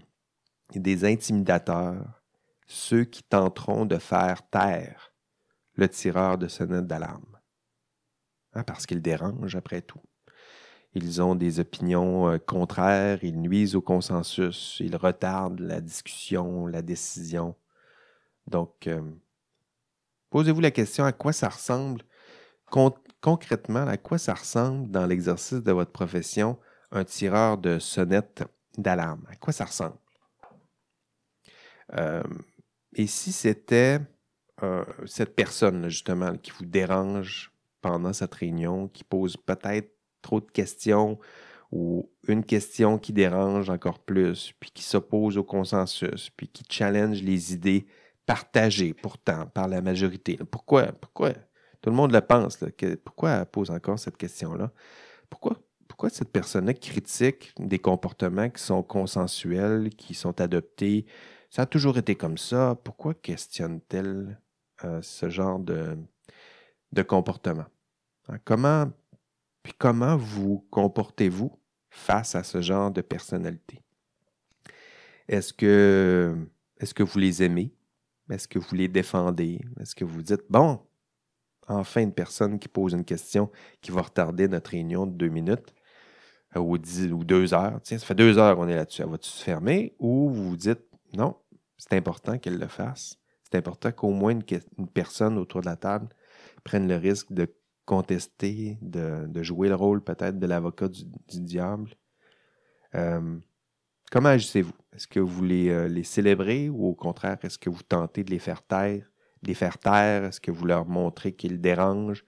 des intimidateurs, ceux qui tenteront de faire taire le tireur de sonnette d'alarme. Hein, parce qu'il dérange après tout. Ils ont des opinions euh, contraires, ils nuisent au consensus, ils retardent la discussion, la décision. Donc, euh, posez-vous la question à quoi ça ressemble concrètement, à quoi ça ressemble dans l'exercice de votre profession un tireur de sonnette d'alarme? À quoi ça ressemble? Euh, et si c'était cette personne, justement, qui vous dérange pendant cette réunion, qui pose peut-être trop de questions ou une question qui dérange encore plus, puis qui s'oppose au consensus, puis qui challenge les idées partagées pourtant par la majorité. Pourquoi? Pourquoi? Tout le monde le pense. pourquoi elle pose encore cette question-là? Pourquoi, pourquoi cette personne-là critique des comportements qui sont consensuels, qui sont adoptés? Ça a toujours été comme ça. Pourquoi questionne-t-elle euh, ce genre de, de comportement? Hein, comment, puis comment vous comportez-vous face à ce genre de personnalité? Est-ce que, vous les aimez? Est-ce que vous les défendez? Est-ce que vous dites, bon, enfin une personne qui pose une question qui va retarder notre réunion de deux minutes euh, ou, ou deux heures? Tiens, ça fait deux heures qu'on est là-dessus. Elle va-tu se fermer? Ou vous vous dites, non, c'est important qu'elle le fasse. C'est important qu'au moins une, personne autour de la table prenne le risque de contester, de, jouer le rôle peut-être de l'avocat du, diable. Euh, comment agissez-vous? Est-ce que vous les, euh, les célébrez ou au contraire, est-ce que vous tentez de les faire taire? Les faire taire? Est-ce que vous leur montrez qu'ils dérangent?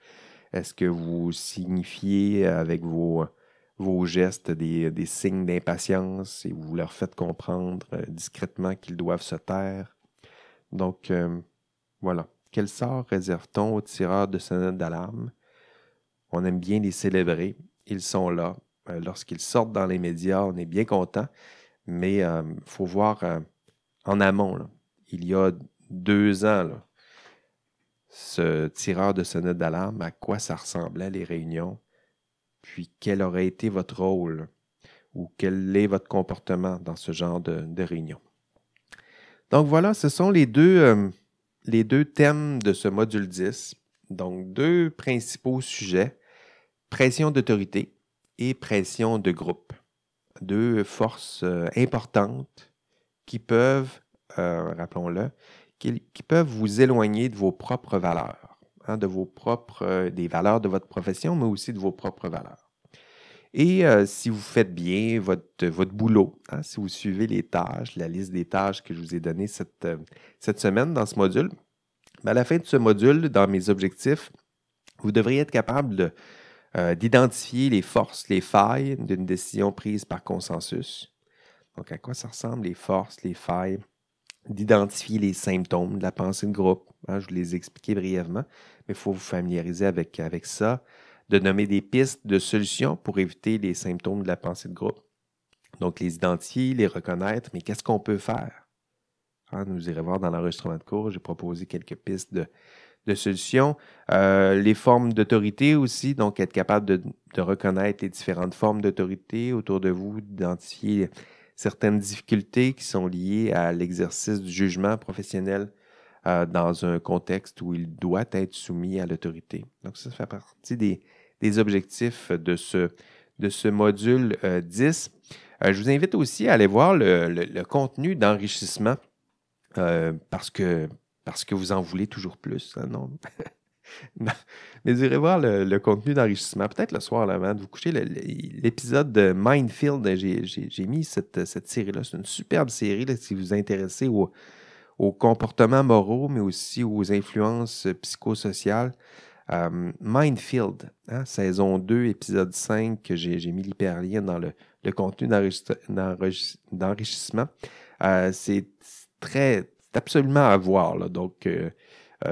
Est-ce que vous signifiez avec vos, gestes des, des signes d'impatience et vous leur faites comprendre euh, discrètement qu'ils doivent se taire? Donc, voilà. Quel sort réserve-t-on aux tireurs de sonnette d'alarme? On aime bien les célébrer. Ils sont là. Euh, lorsqu'ils sortent dans les médias, on est bien content. Mais il euh, faut voir euh, en amont. Il y a deux ans, ce tireur de sonnette d'alarme, à quoi ça ressemblait les réunions, puis quel aurait été votre rôle ou quel est votre comportement dans ce genre de, réunion? Donc voilà, ce sont les deux les deux thèmes de ce module 10. Donc, deux principaux sujets, pression d'autorité et pression de groupe. Deux forces euh, importantes qui peuvent, euh, rappelons-le, qui, peuvent vous éloigner de vos propres valeurs, hein, de vos propres, euh, des valeurs de votre profession, mais aussi de vos propres valeurs. Et si vous faites bien votre, votre boulot, hein, si vous suivez les tâches, la liste des tâches que je vous ai données cette, cette semaine dans ce module, ben, à la fin de ce module, dans mes objectifs, vous devriez être capable d'identifier les forces, les failles d'une décision prise par consensus. Donc, à quoi ça ressemble les forces, les failles? D'identifier les symptômes de la pensée de groupe. Hein, je vous les ai brièvement, mais il faut vous familiariser avec, ça de nommer des pistes de solutions pour éviter les symptômes de la pensée de groupe. Donc, les identifier, les reconnaître, mais qu'est-ce qu'on peut faire? Hein, nous irons voir dans l'enregistrement de cours, j'ai proposé quelques pistes de, solutions. Euh, les formes d'autorité aussi, donc être capable de, reconnaître les différentes formes d'autorité autour de vous, d'identifier certaines difficultés qui sont liées à l'exercice du jugement professionnel euh, dans un contexte où il doit être soumis à l'autorité. Donc ça, fait partie des, objectifs de ce, de module 10. Euh, je vous invite aussi à aller voir le, contenu d'enrichissement parce, que, parce que vous en voulez toujours plus. Hein, non? Mais vous irez voir le, contenu d'enrichissement, peut-être le soir avant de vous coucher. L'épisode de Mindfield, j'ai mis cette, cette série-là. C'est une superbe série si vous vous intéressez aux comportements moraux, mais aussi aux influences psychosociales. Euh, Mindfield, hein, saison 2, épisode 5, que j'ai mis l'hyperlien dans le, contenu d'enrichissement. Euh, c'est très, absolument à voir. Donc, euh,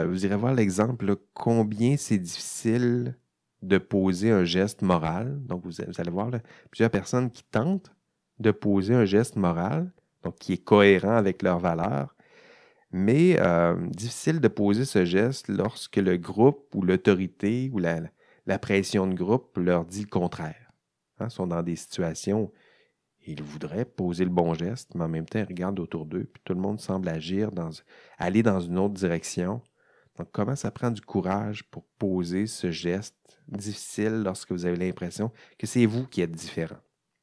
vous irez voir l'exemple, combien c'est difficile de poser un geste moral. Donc, vous, allez voir plusieurs personnes qui tentent de poser un geste moral, donc qui est cohérent avec leurs valeurs, mais euh, difficile de poser ce geste lorsque le groupe ou l'autorité ou la, pression de groupe leur dit le contraire. Hein, sont dans des situations ils voudraient poser le bon geste, mais en même temps, ils regardent autour d'eux, puis tout le monde semble agir dans, aller dans une autre direction. Donc, comment ça prend du courage pour poser ce geste difficile lorsque vous avez l'impression que c'est vous qui êtes différent?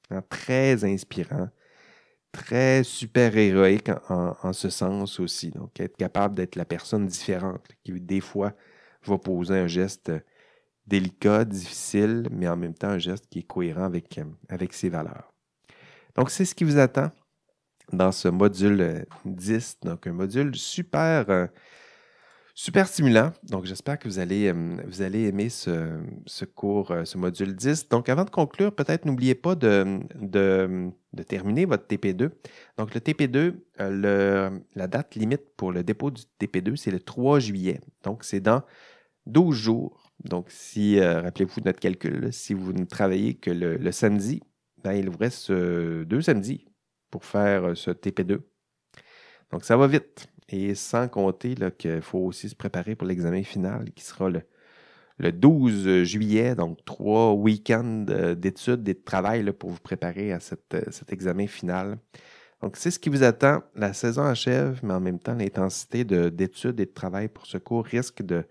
Hein, très inspirant, très super-héroïque en, ce sens aussi. Donc, être capable d'être la personne différente qui, des fois, va poser un geste délicat, difficile, mais en même temps un geste qui est cohérent avec, avec ses valeurs. Donc, c'est ce qui vous attend dans ce module 10. Donc, un module super, euh, super stimulant. Donc, j'espère que vous allez, euh, vous allez aimer ce, cours, euh, ce module 10. Donc, avant de conclure, peut-être n'oubliez pas de, de, terminer votre TP2. Donc, le TP2, la date limite pour le dépôt du TP2, c'est le 3 juillet. Donc, c'est dans 12 jours. Donc, si, rappelez-vous de notre calcul, si vous ne travaillez que le samedi, il vous reste euh, deux samedis pour faire euh, ce TP2. Donc, ça va vite. Et sans compter qu'il faut aussi se préparer pour l'examen final qui sera le, 12 juillet, donc trois week-ends euh, d'études et de travail pour vous préparer à cet examen final. Donc, c'est ce qui vous attend. La saison achève, mais en même temps, l'intensité d'études et de travail pour ce cours risque de,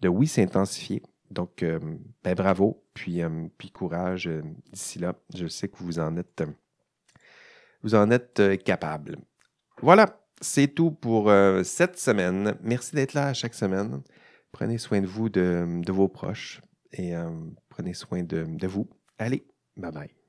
de oui, s'intensifier. Donc, euh, ben, bravo, puis, euh, puis courage euh, d'ici là. Je sais que vous en êtes, vous en êtes capable. Voilà, c'est tout pour cette semaine. Merci d'être là chaque semaine. Prenez soin de vous, de, vos proches et prenez soin de, de vous. Allez, bye bye.